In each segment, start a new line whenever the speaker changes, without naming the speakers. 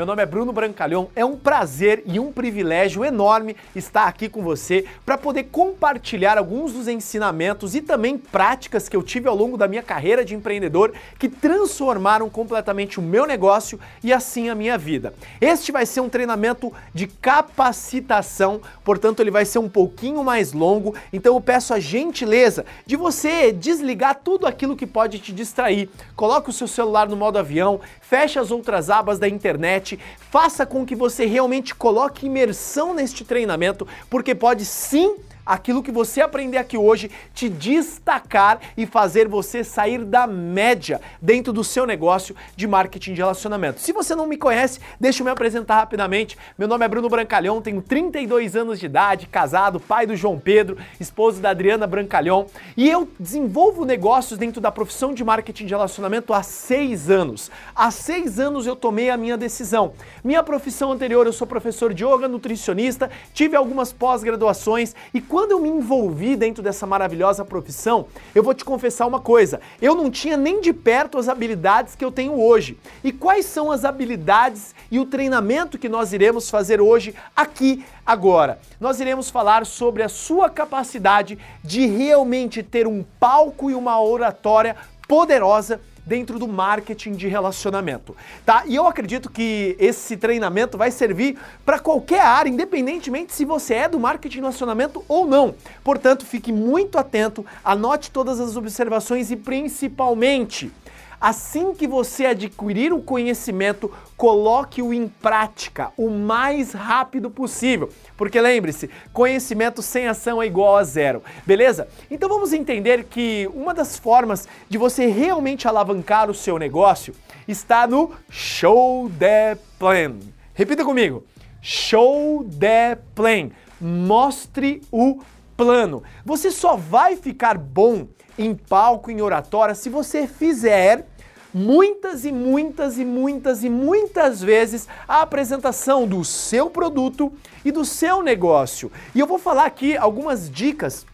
Meu nome é Bruno Brancalhão, é um prazer e um privilégio enorme estar aqui com você para poder compartilhar alguns dos ensinamentos e também práticas que eu tive ao longo da minha carreira de empreendedor que transformaram completamente o meu negócio e assim a minha vida. Este vai ser um treinamento de capacitação, portanto ele vai ser um pouquinho mais longo, então eu peço a gentileza de você desligar tudo aquilo que pode te distrair. Coloque o seu celular no modo avião, feche as outras abas da internet internet, faça com que você realmente coloque imersão neste treinamento, porque pode sim aquilo que você aprender aqui hoje te destacar e fazer você sair da média dentro do seu negócio de marketing de relacionamento. Se você não me conhece, deixa eu me apresentar rapidamente. Meu nome é Bruno Brancalhão, tenho 32 anos de idade, casado, pai do João Pedro, esposo da Adriana Brancalhão, e eu desenvolvo negócios dentro da profissão de marketing de relacionamento há seis anos. Há seis anos eu tomei a minha decisão. Minha profissão anterior, eu sou professor de yoga, nutricionista, tive algumas pós-graduações e quando eu me envolvi dentro dessa maravilhosa profissão, eu vou te confessar uma coisa: eu não tinha nem de perto as habilidades que eu tenho hoje. E quais são as habilidades e o treinamento que nós iremos fazer hoje aqui agora? Nós iremos falar sobre a sua capacidade de realmente ter um palco e uma oratória poderosa dentro do marketing de relacionamento, tá? E eu acredito que esse treinamento vai servir para qualquer área, independentemente se você é do marketing de relacionamento ou não. Portanto, fique muito atento, anote todas as observações e principalmente Assim que você adquirir o conhecimento, coloque-o em prática o mais rápido possível. Porque lembre-se, conhecimento sem ação é igual a zero, beleza? Então vamos entender que uma das formas de você realmente alavancar o seu negócio está no Show the Plan. Repita comigo: Show the Plan. Mostre o plano. Você só vai ficar bom em palco, em oratória, se você fizer muitas e muitas e muitas e muitas vezes a apresentação do seu produto e do seu negócio. E eu vou falar aqui algumas dicas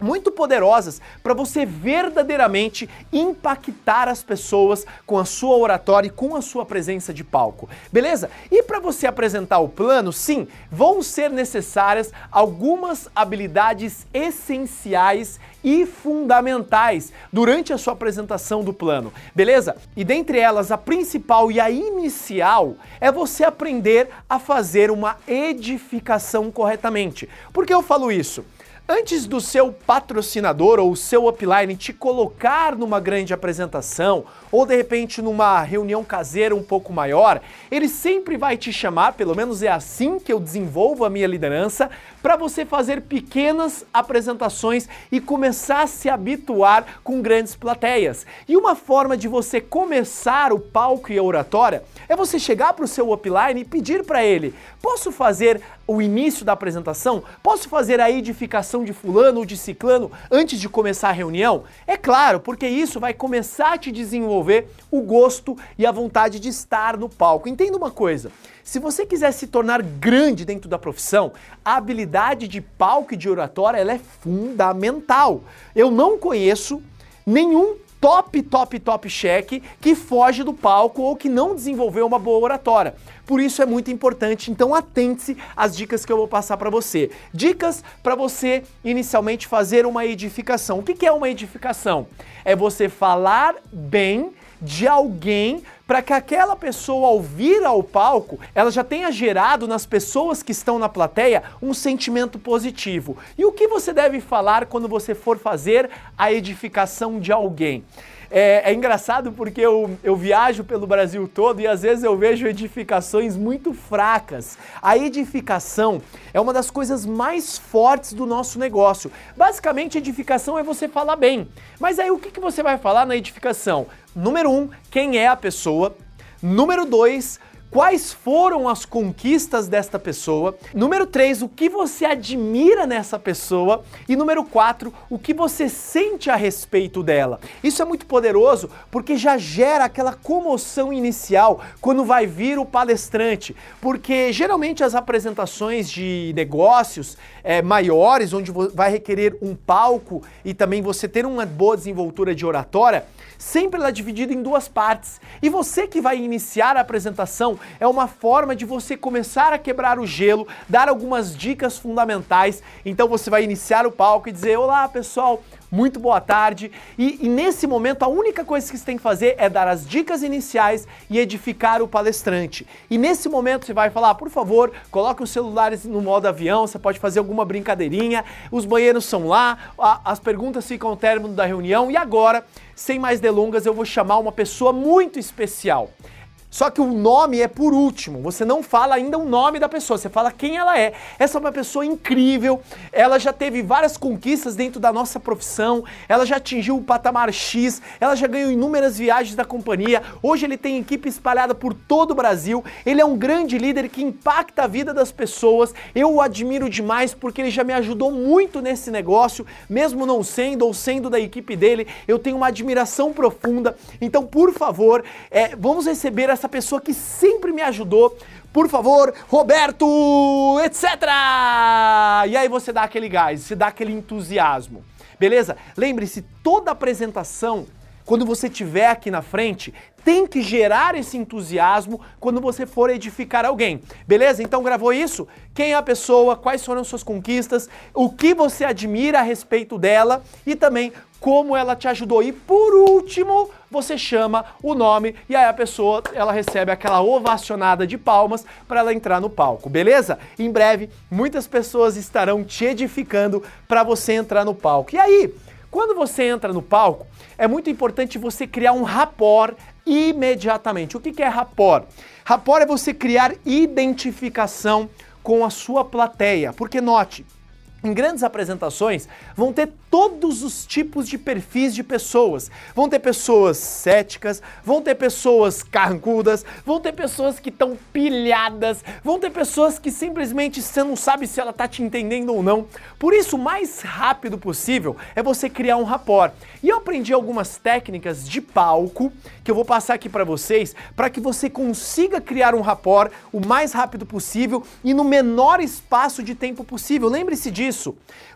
muito poderosas para você verdadeiramente impactar as pessoas com a sua oratória e com a sua presença de palco. Beleza? E para você apresentar o plano, sim, vão ser necessárias algumas habilidades essenciais e fundamentais durante a sua apresentação do plano, beleza? E dentre elas, a principal e a inicial é você aprender a fazer uma edificação corretamente. Por que eu falo isso? Antes do seu patrocinador ou seu upline te colocar numa grande apresentação ou de repente numa reunião caseira um pouco maior, ele sempre vai te chamar, pelo menos é assim que eu desenvolvo a minha liderança, para você fazer pequenas apresentações e começar a se habituar com grandes plateias. E uma forma de você começar o palco e a oratória é você chegar para o seu upline e pedir para ele: posso fazer o início da apresentação? Posso fazer a edificação de fulano ou de ciclano antes de começar a reunião? É claro, porque isso vai começar a te desenvolver o gosto e a vontade de estar no palco. Entenda uma coisa: se você quiser se tornar grande dentro da profissão, a habilidade de palco e de oratória ela é fundamental. Eu não conheço nenhum top, top, top cheque que foge do palco ou que não desenvolveu uma boa oratória. Por isso é muito importante, então atente-se às dicas que eu vou passar para você. Dicas para você inicialmente fazer uma edificação. O que é uma edificação? É você falar bem de alguém para que aquela pessoa, ao vir ao palco, ela já tenha gerado nas pessoas que estão na plateia um sentimento positivo. E o que você deve falar quando você for fazer a edificação de alguém? É, é, engraçado porque eu, eu viajo pelo Brasil todo e às vezes eu vejo edificações muito fracas. A edificação é uma das coisas mais fortes do nosso negócio. Basicamente, edificação é você falar bem. Mas aí o que, que você vai falar na edificação? Número um, quem é a pessoa? Número dois, quais foram as conquistas desta pessoa. Número 3, o que você admira nessa pessoa. E número 4, o que você sente a respeito dela. Isso é muito poderoso porque já gera aquela comoção inicial quando vai vir o palestrante. Porque geralmente as apresentações de negócios é, maiores, onde vai requerer um palco e também você ter uma boa desenvoltura de oratória, sempre ela é dividida em duas partes. E você que vai iniciar a apresentação é uma forma de você começar a quebrar o gelo, dar algumas dicas fundamentais. Então você vai iniciar o palco e dizer: Olá pessoal, muito boa tarde. E, e, nesse momento, a única coisa que você tem que fazer é dar as dicas iniciais e edificar o palestrante. E nesse momento você vai falar, por favor, coloque os celulares no modo avião, você pode fazer alguma brincadeirinha, os banheiros são lá, a, as perguntas ficam ao término da reunião. E agora, sem mais delongas, eu vou chamar uma pessoa muito especial. Só que o nome é por último. Você não fala ainda o nome da pessoa, você fala quem ela é. Essa é uma pessoa incrível. Ela já teve várias conquistas dentro da nossa profissão. Ela já atingiu o patamar X. Ela já ganhou inúmeras viagens da companhia. Hoje ele tem equipe espalhada por todo o Brasil. Ele é um grande líder que impacta a vida das pessoas. Eu o admiro demais porque ele já me ajudou muito nesse negócio, mesmo não sendo ou sendo da equipe dele. Eu tenho uma admiração profunda. Então, por favor, é, vamos receber essa essa pessoa que sempre me ajudou. Por favor, Roberto, etc. E aí você dá aquele gás, você dá aquele entusiasmo. Beleza? Lembre-se, toda apresentação quando você estiver aqui na frente, tem que gerar esse entusiasmo quando você for edificar alguém. Beleza? Então gravou isso? Quem é a pessoa? Quais foram suas conquistas? O que você admira a respeito dela? E também como ela te ajudou. E por último, você chama o nome e aí a pessoa ela recebe aquela ovacionada de palmas para ela entrar no palco, beleza? Em breve, muitas pessoas estarão te edificando para você entrar no palco. E aí, quando você entra no palco, é muito importante você criar um rapport imediatamente. O que é rapport? Rapport é você criar identificação com a sua plateia. Porque note, em grandes apresentações vão ter todos os tipos de perfis de pessoas. Vão ter pessoas céticas, vão ter pessoas carrancudas, vão ter pessoas que estão pilhadas, vão ter pessoas que simplesmente você não sabe se ela está te entendendo ou não. Por isso, o mais rápido possível é você criar um rapport. E eu aprendi algumas técnicas de palco que eu vou passar aqui para vocês para que você consiga criar um rapport o mais rápido possível e no menor espaço de tempo possível. Lembre-se disso.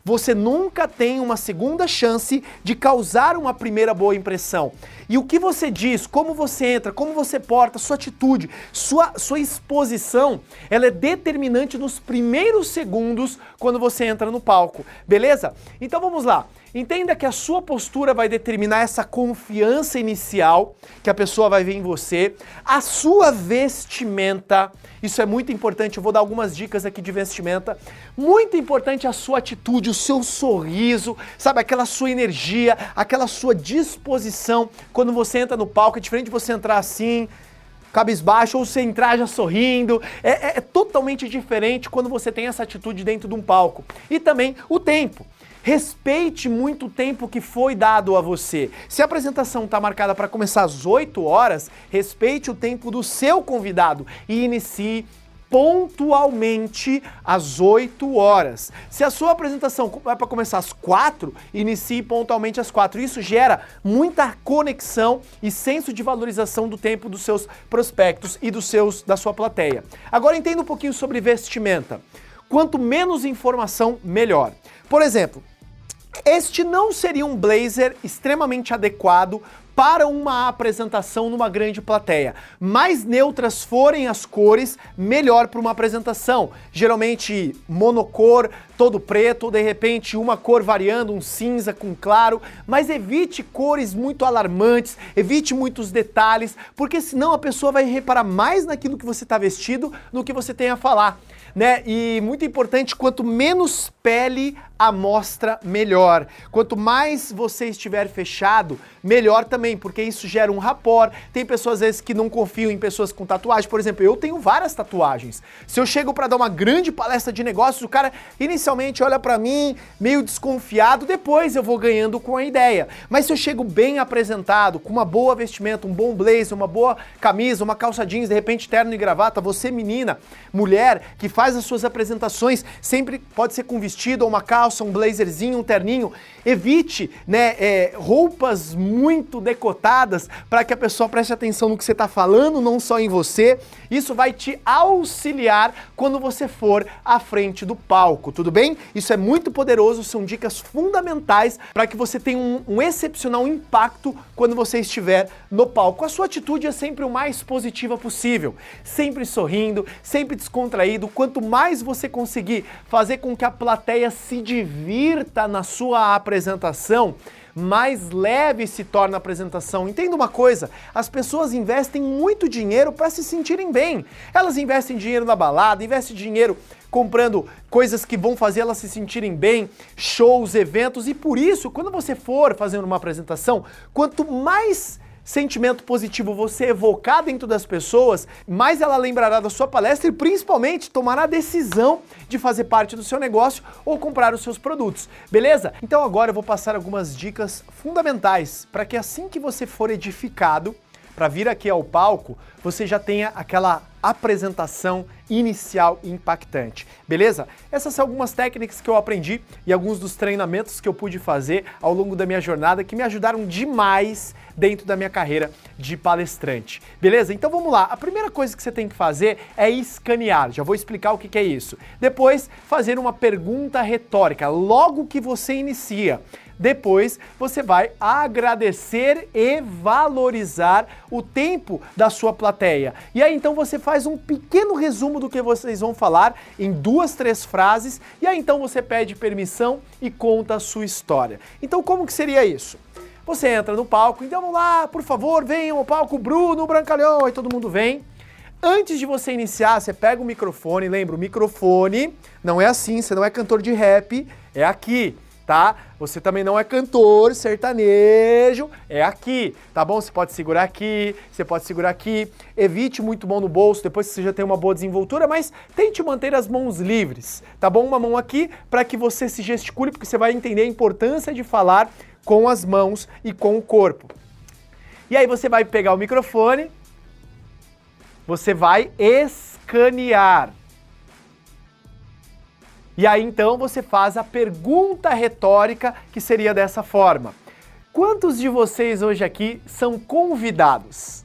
Você nunca tem uma segunda chance de causar uma primeira boa impressão. E o que você diz, como você entra, como você porta, sua atitude, sua, sua exposição, ela é determinante nos primeiros segundos quando você entra no palco, beleza? Então vamos lá. Entenda que a sua postura vai determinar essa confiança inicial que a pessoa vai ver em você, a sua vestimenta, isso é muito importante, eu vou dar algumas dicas aqui de vestimenta. Muito importante a sua atitude, o seu sorriso, sabe, aquela sua energia, aquela sua disposição quando você entra no palco, é diferente de você entrar assim, cabisbaixo ou você entrar já sorrindo. É, é, é, totalmente diferente quando você tem essa atitude dentro de um palco. E também o tempo. Respeite muito o tempo que foi dado a você. Se a apresentação está marcada para começar às 8 horas, respeite o tempo do seu convidado e inicie pontualmente às 8 horas. Se a sua apresentação vai para começar às 4, inicie pontualmente às 4. Isso gera muita conexão e senso de valorização do tempo dos seus prospectos e dos seus da sua plateia. Agora entenda um pouquinho sobre vestimenta. Quanto menos informação, melhor. Por exemplo, este não seria um blazer extremamente adequado para uma apresentação numa grande plateia. Mais neutras forem as cores, melhor para uma apresentação. Geralmente monocor, todo preto, de repente uma cor variando, um cinza com claro, mas evite cores muito alarmantes, evite muitos detalhes, porque senão a pessoa vai reparar mais naquilo que você está vestido do que você tem a falar né? E muito importante, quanto menos pele amostra, melhor. Quanto mais você estiver fechado, melhor também, porque isso gera um rapport. Tem pessoas às vezes que não confiam em pessoas com tatuagem. Por exemplo, eu tenho várias tatuagens. Se eu chego para dar uma grande palestra de negócios, o cara inicialmente olha para mim meio desconfiado, depois eu vou ganhando com a ideia. Mas se eu chego bem apresentado, com uma boa vestimenta, um bom blazer, uma boa camisa, uma calça jeans, de repente terno e gravata, você menina, mulher que faz as suas apresentações, sempre pode ser com vestido ou uma calça, um blazerzinho, um terninho. Evite, né, é, roupas muito decotadas para que a pessoa preste atenção no que você está falando, não só em você. Isso vai te auxiliar quando você for à frente do palco, tudo bem? Isso é muito poderoso, são dicas fundamentais para que você tenha um, um excepcional impacto quando você estiver no palco. A sua atitude é sempre o mais positiva possível, sempre sorrindo, sempre descontraído. Quanto mais você conseguir fazer com que a plateia se divirta na sua apresentação, mais leve se torna a apresentação. Entenda uma coisa: as pessoas investem muito dinheiro para se sentirem bem. Elas investem dinheiro na balada, investem dinheiro comprando coisas que vão fazer elas se sentirem bem, shows, eventos, e por isso, quando você for fazendo uma apresentação, quanto mais sentimento positivo você evocar dentro das pessoas, mais ela lembrará da sua palestra e principalmente tomará a decisão de fazer parte do seu negócio ou comprar os seus produtos. Beleza? Então agora eu vou passar algumas dicas fundamentais para que assim que você for edificado, para vir aqui ao palco, você já tenha aquela apresentação inicial impactante. Beleza? Essas são algumas técnicas que eu aprendi e alguns dos treinamentos que eu pude fazer ao longo da minha jornada que me ajudaram demais dentro da minha carreira de palestrante. Beleza? Então vamos lá. A primeira coisa que você tem que fazer é escanear. Já vou explicar o que é isso. Depois, fazer uma pergunta retórica logo que você inicia. Depois você vai agradecer e valorizar o tempo da sua plateia. E aí então você faz um pequeno resumo do que vocês vão falar em duas, três frases, e aí então você pede permissão e conta a sua história. Então como que seria isso? Você entra no palco, então vamos lá, por favor, venham ao palco Bruno Brancalhão, aí todo mundo vem. Antes de você iniciar, você pega o microfone, lembra, o microfone não é assim, você não é cantor de rap, é aqui tá? Você também não é cantor sertanejo, é aqui, tá bom? Você pode segurar aqui, você pode segurar aqui. Evite muito mão no bolso depois você já tem uma boa desenvoltura, mas tente manter as mãos livres, tá bom? Uma mão aqui para que você se gesticule, porque você vai entender a importância de falar com as mãos e com o corpo. E aí você vai pegar o microfone, você vai escanear. E aí então você faz a pergunta retórica que seria dessa forma: Quantos de vocês hoje aqui são convidados?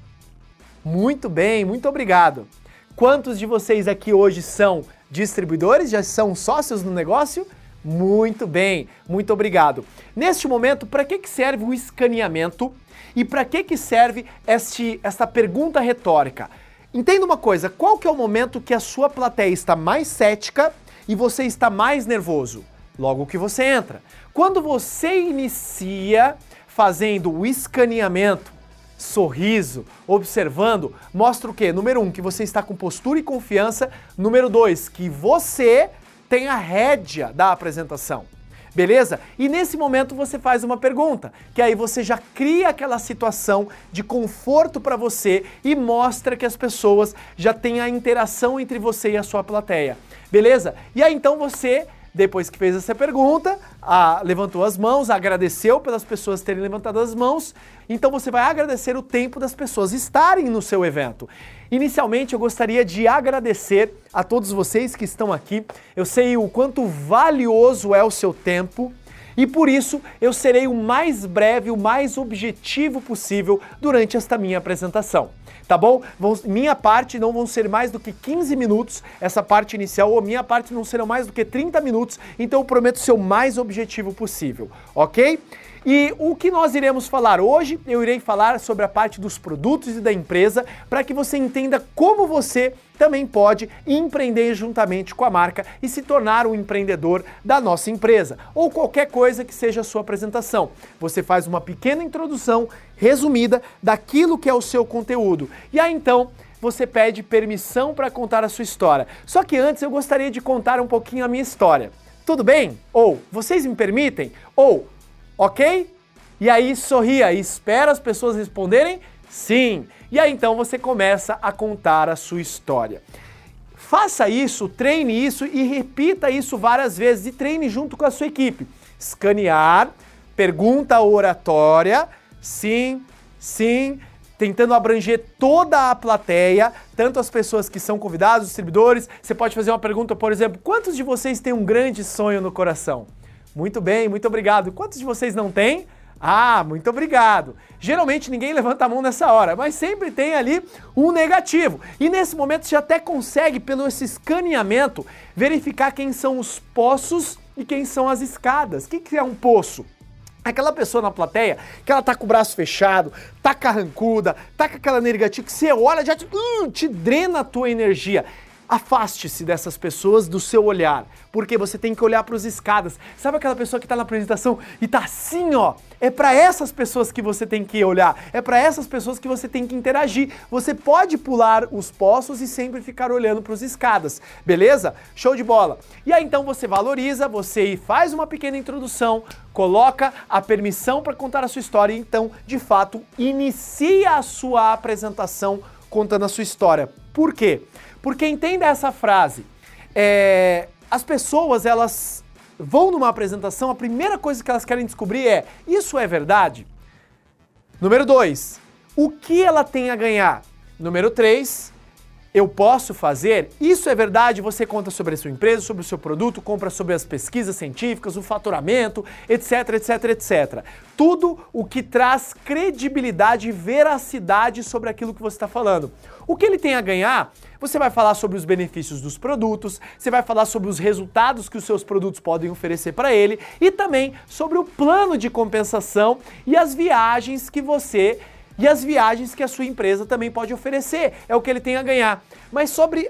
Muito bem, muito obrigado. Quantos de vocês aqui hoje são distribuidores? Já são sócios no negócio? Muito bem, muito obrigado. Neste momento, para que, que serve o escaneamento e para que, que serve este, esta pergunta retórica? Entenda uma coisa, qual que é o momento que a sua plateia está mais cética e você está mais nervoso? Logo que você entra. Quando você inicia fazendo o escaneamento, sorriso, observando, mostra o quê? Número um, que você está com postura e confiança. Número dois, que você tem a rédea da apresentação. Beleza? E nesse momento você faz uma pergunta, que aí você já cria aquela situação de conforto para você e mostra que as pessoas já têm a interação entre você e a sua plateia. Beleza? E aí então você depois que fez essa pergunta, a, levantou as mãos, agradeceu pelas pessoas terem levantado as mãos. Então você vai agradecer o tempo das pessoas estarem no seu evento. Inicialmente eu gostaria de agradecer a todos vocês que estão aqui. Eu sei o quanto valioso é o seu tempo. E por isso eu serei o mais breve, o mais objetivo possível durante esta minha apresentação tá bom? Vão, minha parte não vão ser mais do que 15 minutos, essa parte inicial, ou minha parte não serão mais do que 30 minutos, então eu prometo ser o mais objetivo possível, ok? E o que nós iremos falar hoje, eu irei falar sobre a parte dos produtos e da empresa para que você entenda como você também pode empreender juntamente com a marca e se tornar um empreendedor da nossa empresa ou qualquer coisa que seja a sua apresentação. Você faz uma pequena introdução resumida daquilo que é o seu conteúdo. E aí então você pede permissão para contar a sua história. Só que antes eu gostaria de contar um pouquinho a minha história. tudo bem? Ou vocês me permitem? Ou ok? E aí sorria e espera as pessoas responderem sim. E aí então você começa a contar a sua história. Faça isso, treine isso e repita isso várias vezes e treine junto com a sua equipe. Escanear, pergunta oratória, sim, sim, tentando abranger toda a plateia, tanto as pessoas que são convidados, os distribuidores. Você pode fazer uma pergunta, por exemplo, quantos de vocês têm um grande sonho no coração? Muito bem, muito obrigado. Quantos de vocês não têm? Ah, muito obrigado. Geralmente ninguém levanta a mão nessa hora, mas sempre tem ali um negativo. E nesse momento você até consegue, pelo esse escaneamento, verificar quem são os poços e quem são as escadas. O que, é um poço? Aquela pessoa na plateia que ela tá com o braço fechado, tá carrancuda, tá com aquela negativa que você olha já te, uh, te drena a tua energia. Afaste-se dessas pessoas do seu olhar, porque você tem que olhar para os escadas. Sabe aquela pessoa que está na apresentação e tá assim, ó? É para essas pessoas que você tem que olhar, é para essas pessoas que você tem que interagir. Você pode pular os poços e sempre ficar olhando para os escadas, beleza? Show de bola. E aí então você valoriza, você faz uma pequena introdução, coloca a permissão para contar a sua história e então, de fato, inicia a sua apresentação contando a sua história. Por quê? Porque entenda essa frase. É, as pessoas, elas vão numa apresentação, a primeira coisa que elas querem descobrir é: isso é verdade? Número 2, o que ela tem a ganhar? Número 3, eu posso fazer? Isso é verdade? Você conta sobre a sua empresa, sobre o seu produto, compra sobre as pesquisas científicas, o faturamento, etc, etc, etc. Tudo o que traz credibilidade e veracidade sobre aquilo que você está falando. O que ele tem a ganhar? Você vai falar sobre os benefícios dos produtos, você vai falar sobre os resultados que os seus produtos podem oferecer para ele e também sobre o plano de compensação e as viagens que você e as viagens que a sua empresa também pode oferecer. É o que ele tem a ganhar. Mas sobre.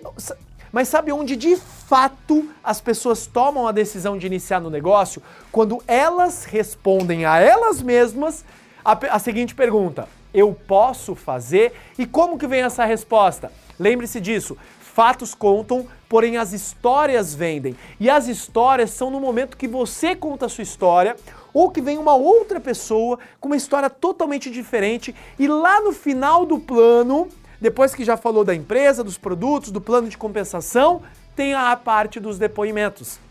Mas sabe onde de fato as pessoas tomam a decisão de iniciar no negócio? Quando elas respondem a elas mesmas a, a seguinte pergunta: Eu posso fazer? E como que vem essa resposta? Lembre-se disso. Fatos contam, porém as histórias vendem. E as histórias são no momento que você conta a sua história, ou que vem uma outra pessoa com uma história totalmente diferente e lá no final do plano, depois que já falou da empresa, dos produtos, do plano de compensação, tem a parte dos depoimentos.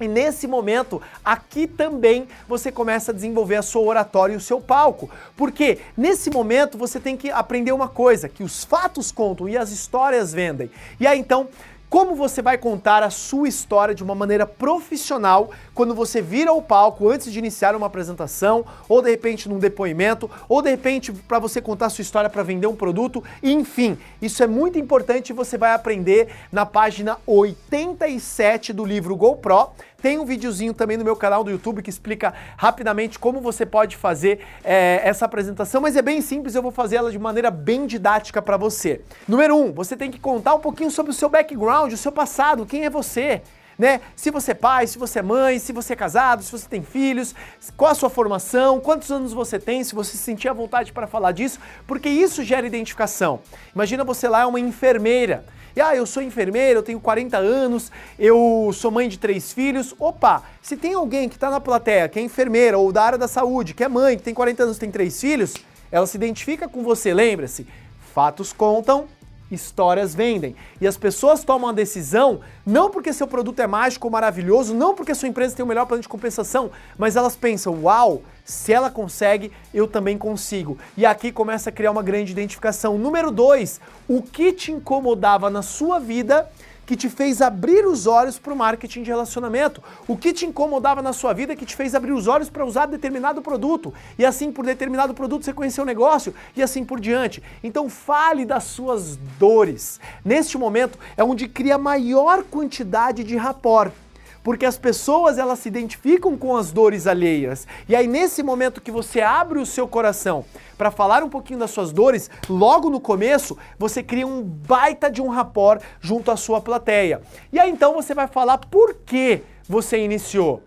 E nesse momento, aqui também você começa a desenvolver a sua oratória e o seu palco. Porque nesse momento você tem que aprender uma coisa, que os fatos contam e as histórias vendem. E aí então, como você vai contar a sua história de uma maneira profissional quando você vira o palco antes de iniciar uma apresentação, ou de repente num depoimento, ou de repente para você contar a sua história para vender um produto, enfim, isso é muito importante e você vai aprender na página 87 do livro GoPro. Tem um videozinho também no meu canal do YouTube que explica rapidamente como você pode fazer é, essa apresentação, mas é bem simples, eu vou fazer ela de maneira bem didática para você. Número um, você tem que contar um pouquinho sobre o seu background, o seu passado, quem é você né? Se você é pai, se você é mãe, se você é casado, se você tem filhos, qual a sua formação, quantos anos você tem, se você se sentir à vontade para falar disso, porque isso gera identificação. Imagina você lá é uma enfermeira. E ah, eu sou enfermeira, eu tenho 40 anos, eu sou mãe de três filhos. Opa, se tem alguém que está na plateia, que é enfermeira ou da área da saúde, que é mãe, que tem 40 anos, tem três filhos, ela se identifica com você, lembra-se? Fatos contam, histórias vendem. E as pessoas tomam a decisão não porque seu produto é mágico ou maravilhoso, não porque sua empresa tem o melhor plano de compensação, mas elas pensam: uau, se ela consegue, eu também consigo. E aqui começa a criar uma grande identificação. Número dois, o que te incomodava na sua vida que te fez abrir os olhos para o marketing de relacionamento? O que te incomodava na sua vida que te fez abrir os olhos para usar determinado produto? E assim, por determinado produto, você conheceu o negócio e assim por diante. Então, fale das suas dores. Neste momento é onde cria maior quantidade de rapport porque as pessoas elas se identificam com as dores alheias. E aí nesse momento que você abre o seu coração para falar um pouquinho das suas dores, logo no começo, você cria um baita de um rapport junto à sua plateia. E aí então você vai falar por que você iniciou.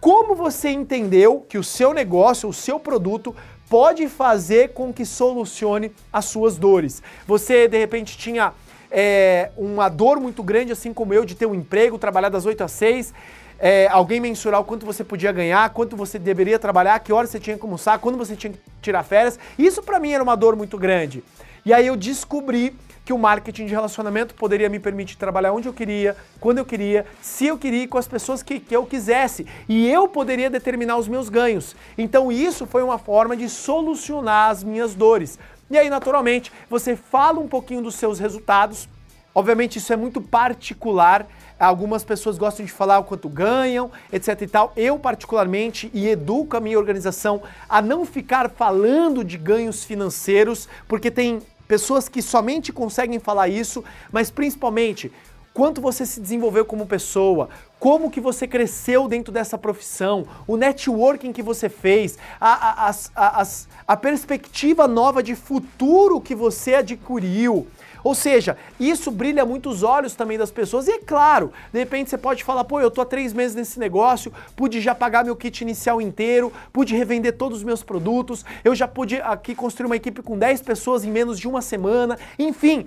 Como você entendeu que o seu negócio, o seu produto pode fazer com que solucione as suas dores? Você de repente tinha é, uma dor muito grande, assim como eu, de ter um emprego, trabalhar das 8 às 6, é, alguém mensurar o quanto você podia ganhar, quanto você deveria trabalhar, que horas você tinha que almoçar, quando você tinha que tirar férias. Isso para mim era uma dor muito grande. E aí eu descobri que o marketing de relacionamento poderia me permitir trabalhar onde eu queria, quando eu queria, se eu queria e com as pessoas que, que eu quisesse. E eu poderia determinar os meus ganhos. Então isso foi uma forma de solucionar as minhas dores. E aí, naturalmente, você fala um pouquinho dos seus resultados. Obviamente, isso é muito particular. Algumas pessoas gostam de falar o quanto ganham, etc e tal. Eu, particularmente, e educo a minha organização a não ficar falando de ganhos financeiros, porque tem pessoas que somente conseguem falar isso, mas principalmente quanto você se desenvolveu como pessoa, como que você cresceu dentro dessa profissão, o networking que você fez, a, a, a, a, perspectiva nova de futuro que você adquiriu. Ou seja, isso brilha muito os olhos também das pessoas. E é claro, de repente você pode falar, pô, eu tô há três meses nesse negócio, pude já pagar meu kit inicial inteiro, pude revender todos os meus produtos, eu já pude aqui construir uma equipe com 10 pessoas em menos de uma semana, enfim.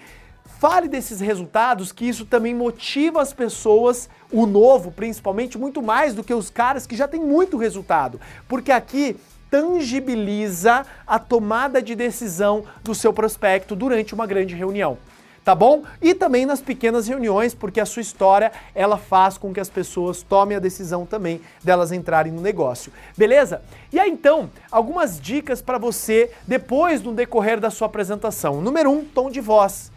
Fale desses resultados, que isso também motiva as pessoas, o novo principalmente, muito mais do que os caras que já têm muito resultado. Porque aqui tangibiliza a tomada de decisão do seu prospecto durante uma grande reunião tá bom? E também nas pequenas reuniões, porque a sua história ela faz com que as pessoas tomem a decisão também delas entrarem no negócio. Beleza? E aí então, algumas dicas para você depois do decorrer da sua apresentação. Número um, tom de voz.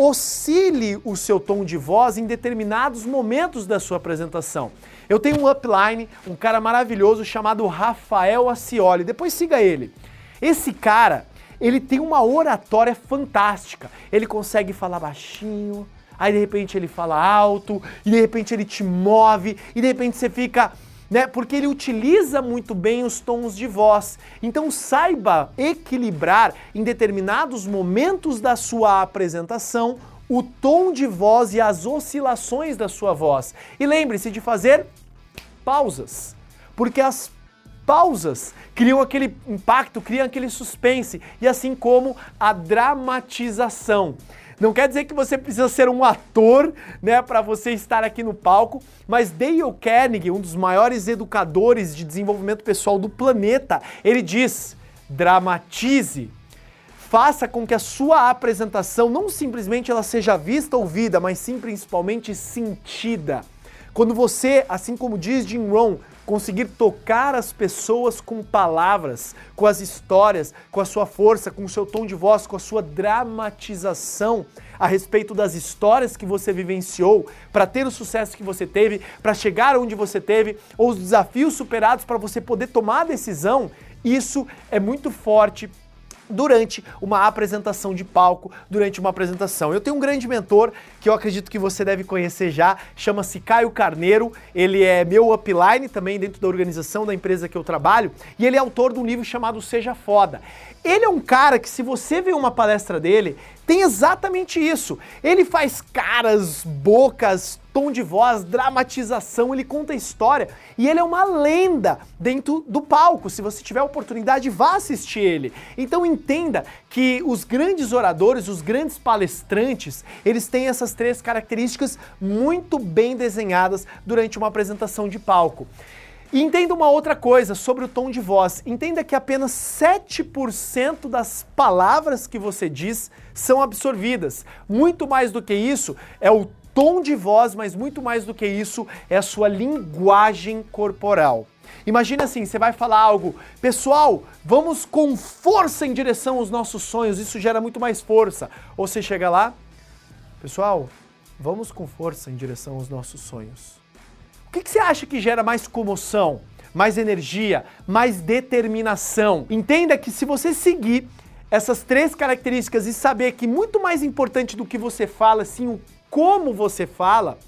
Oscile o seu tom de voz em determinados momentos da sua apresentação. Eu tenho um upline, um cara maravilhoso chamado Rafael Acioli. Depois siga ele. Esse cara, ele tem uma oratória fantástica. Ele consegue falar baixinho, aí de repente ele fala alto, e de repente ele te move, e de repente você fica. Né? Porque ele utiliza muito bem os tons de voz. Então saiba equilibrar em determinados momentos da sua apresentação o tom de voz e as oscilações da sua voz. E lembre-se de fazer pausas, porque as pausas criam aquele impacto, criam aquele suspense, e assim como a dramatização. Não quer dizer que você precisa ser um ator, né, para você estar aqui no palco, mas Dale Carnegie, um dos maiores educadores de desenvolvimento pessoal do planeta, ele diz: dramatize. Faça com que a sua apresentação não simplesmente ela seja vista ou ouvida, mas sim principalmente sentida. Quando você, assim como diz Jim Rohn, conseguir tocar as pessoas com palavras, com as histórias, com a sua força, com o seu tom de voz, com a sua dramatização a respeito das histórias que você vivenciou, para ter o sucesso que você teve, para chegar onde você teve, ou os desafios superados para você poder tomar a decisão, isso é muito forte durante uma apresentação de palco, durante uma apresentação. Eu tenho um grande mentor que eu acredito que você deve conhecer já, chama-se Caio Carneiro. Ele é meu upline também dentro da organização da empresa que eu trabalho e ele é autor de um livro chamado Seja Foda. Ele é um cara que, se você ver uma palestra dele, tem exatamente isso. Ele faz caras, bocas, tom de voz, dramatização, ele conta história e ele é uma lenda dentro do palco. Se você tiver oportunidade, vá assistir ele. Então entenda que os grandes oradores, os grandes palestrantes, eles têm essas três características muito bem desenhadas durante uma apresentação de palco. E entenda uma outra coisa sobre o tom de voz. Entenda que apenas 7% das palavras que você diz são absorvidas. Muito mais do que isso é o tom de voz, mas muito mais do que isso é a sua linguagem corporal. Imagina assim, você vai falar algo, pessoal, vamos com força em direção aos nossos sonhos, isso gera muito mais força. Ou você chega lá, pessoal, vamos com força em direção aos nossos sonhos. O que, que você acha que gera mais comoção, mais energia, mais determinação? Entenda que se você seguir essas três características e saber que muito mais importante do que você fala, sim o como você fala,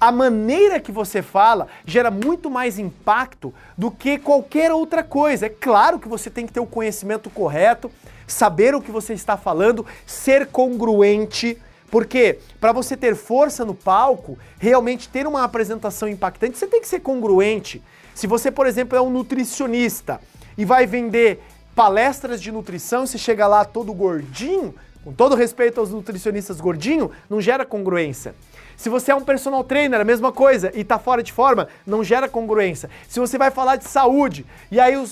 a maneira que você fala gera muito mais impacto do que qualquer outra coisa. É claro que você tem que ter o conhecimento correto, saber o que você está falando, ser congruente porque para você ter força no palco, realmente ter uma apresentação impactante, você tem que ser congruente. Se você, por exemplo, é um nutricionista e vai vender palestras de nutrição, e você chega lá todo gordinho, Com todo respeito aos nutricionistas gordinho, não gera congruência. Se você é um personal trainer, a mesma coisa, e tá fora de forma, não gera congruência. Se você vai falar de saúde, e aí o,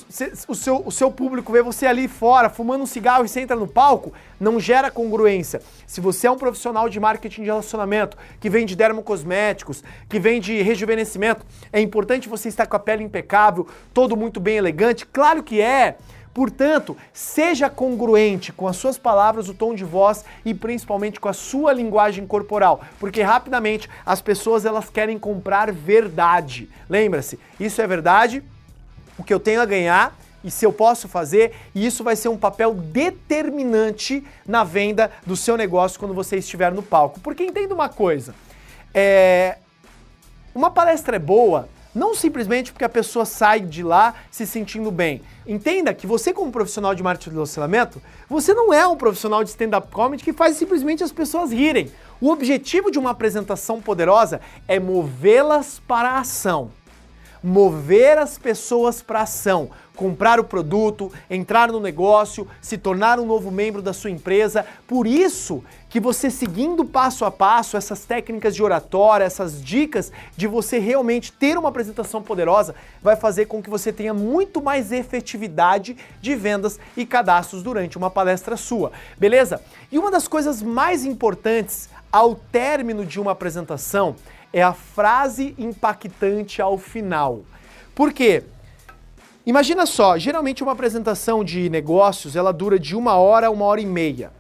o, seu, o seu público vê você ali fora, fumando um cigarro e você entra no palco, não gera congruência. Se você é um profissional de marketing de relacionamento, que vende dermocosméticos, que vende rejuvenescimento, é importante você estar com a pele impecável, todo muito bem elegante, claro que é. Portanto, seja congruente com as suas palavras, o tom de voz e principalmente com a sua linguagem corporal, porque rapidamente as pessoas elas querem comprar verdade. Lembra-se, isso é verdade, o que eu tenho a ganhar e se eu posso fazer, e isso vai ser um papel determinante na venda do seu negócio quando você estiver no palco. Porque entenda uma coisa, é... uma palestra é boa não simplesmente porque a pessoa sai de lá se sentindo bem. Entenda que você, como profissional de marketing de relacionamento, você não é um profissional de stand-up comedy que faz simplesmente as pessoas rirem. O objetivo de uma apresentação poderosa é movê-las para a ação mover as pessoas para ação, comprar o produto, entrar no negócio, se tornar um novo membro da sua empresa. Por isso que você seguindo passo a passo essas técnicas de oratória, essas dicas de você realmente ter uma apresentação poderosa, vai fazer com que você tenha muito mais efetividade de vendas e cadastros durante uma palestra sua. Beleza? E uma das coisas mais importantes ao término de uma apresentação é a frase impactante ao final. Por quê? Imagina só, geralmente uma apresentação de negócios ela dura de uma hora a uma hora e meia.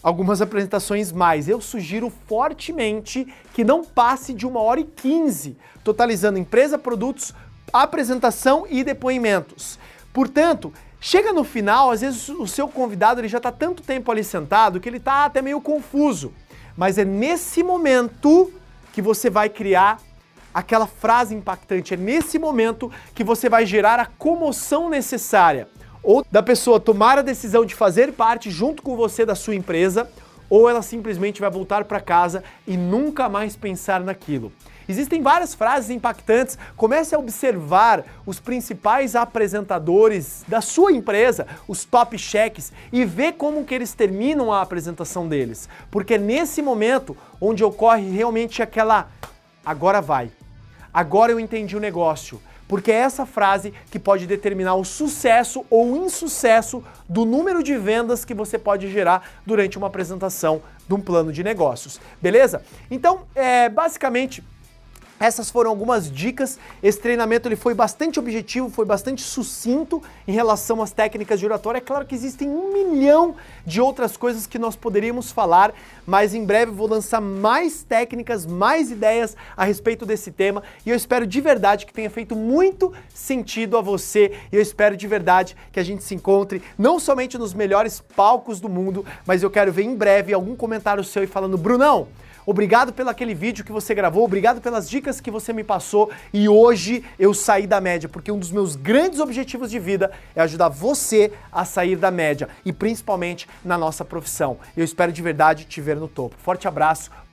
Algumas apresentações mais. Eu sugiro fortemente que não passe de uma hora e quinze, totalizando empresa, produtos, apresentação e depoimentos. Portanto, chega no final, às vezes o seu convidado ele já está tanto tempo ali sentado que ele está até meio confuso. Mas é nesse momento que você vai criar aquela frase impactante. É nesse momento que você vai gerar a comoção necessária. Ou da pessoa tomar a decisão de fazer parte junto com você da sua empresa, ou ela simplesmente vai voltar para casa e nunca mais pensar naquilo. Existem várias frases impactantes. Comece a observar os principais apresentadores da sua empresa, os top cheques, e vê como que eles terminam a apresentação deles. Porque é nesse momento onde ocorre realmente aquela agora vai. Agora eu entendi o negócio. Porque é essa frase que pode determinar o sucesso ou insucesso do número de vendas que você pode gerar durante uma apresentação de um plano de negócios. Beleza? Então, é, basicamente, essas foram algumas dicas. Esse treinamento ele foi bastante objetivo, foi bastante sucinto em relação às técnicas de oratória. É claro que existem um milhão de outras coisas que nós poderíamos falar, mas em breve vou lançar mais técnicas, mais ideias a respeito desse tema e eu espero de verdade que tenha feito muito sentido a você e eu espero de verdade que a gente se encontre não somente nos melhores palcos do mundo, mas eu quero ver em breve algum comentário seu e falando, Brunão, Obrigado pelo aquele vídeo que você gravou, obrigado pelas dicas que você me passou e hoje eu saí da média, porque um dos meus grandes objetivos de vida é ajudar você a sair da média e principalmente na nossa profissão. Eu espero de verdade te ver no topo. Forte abraço,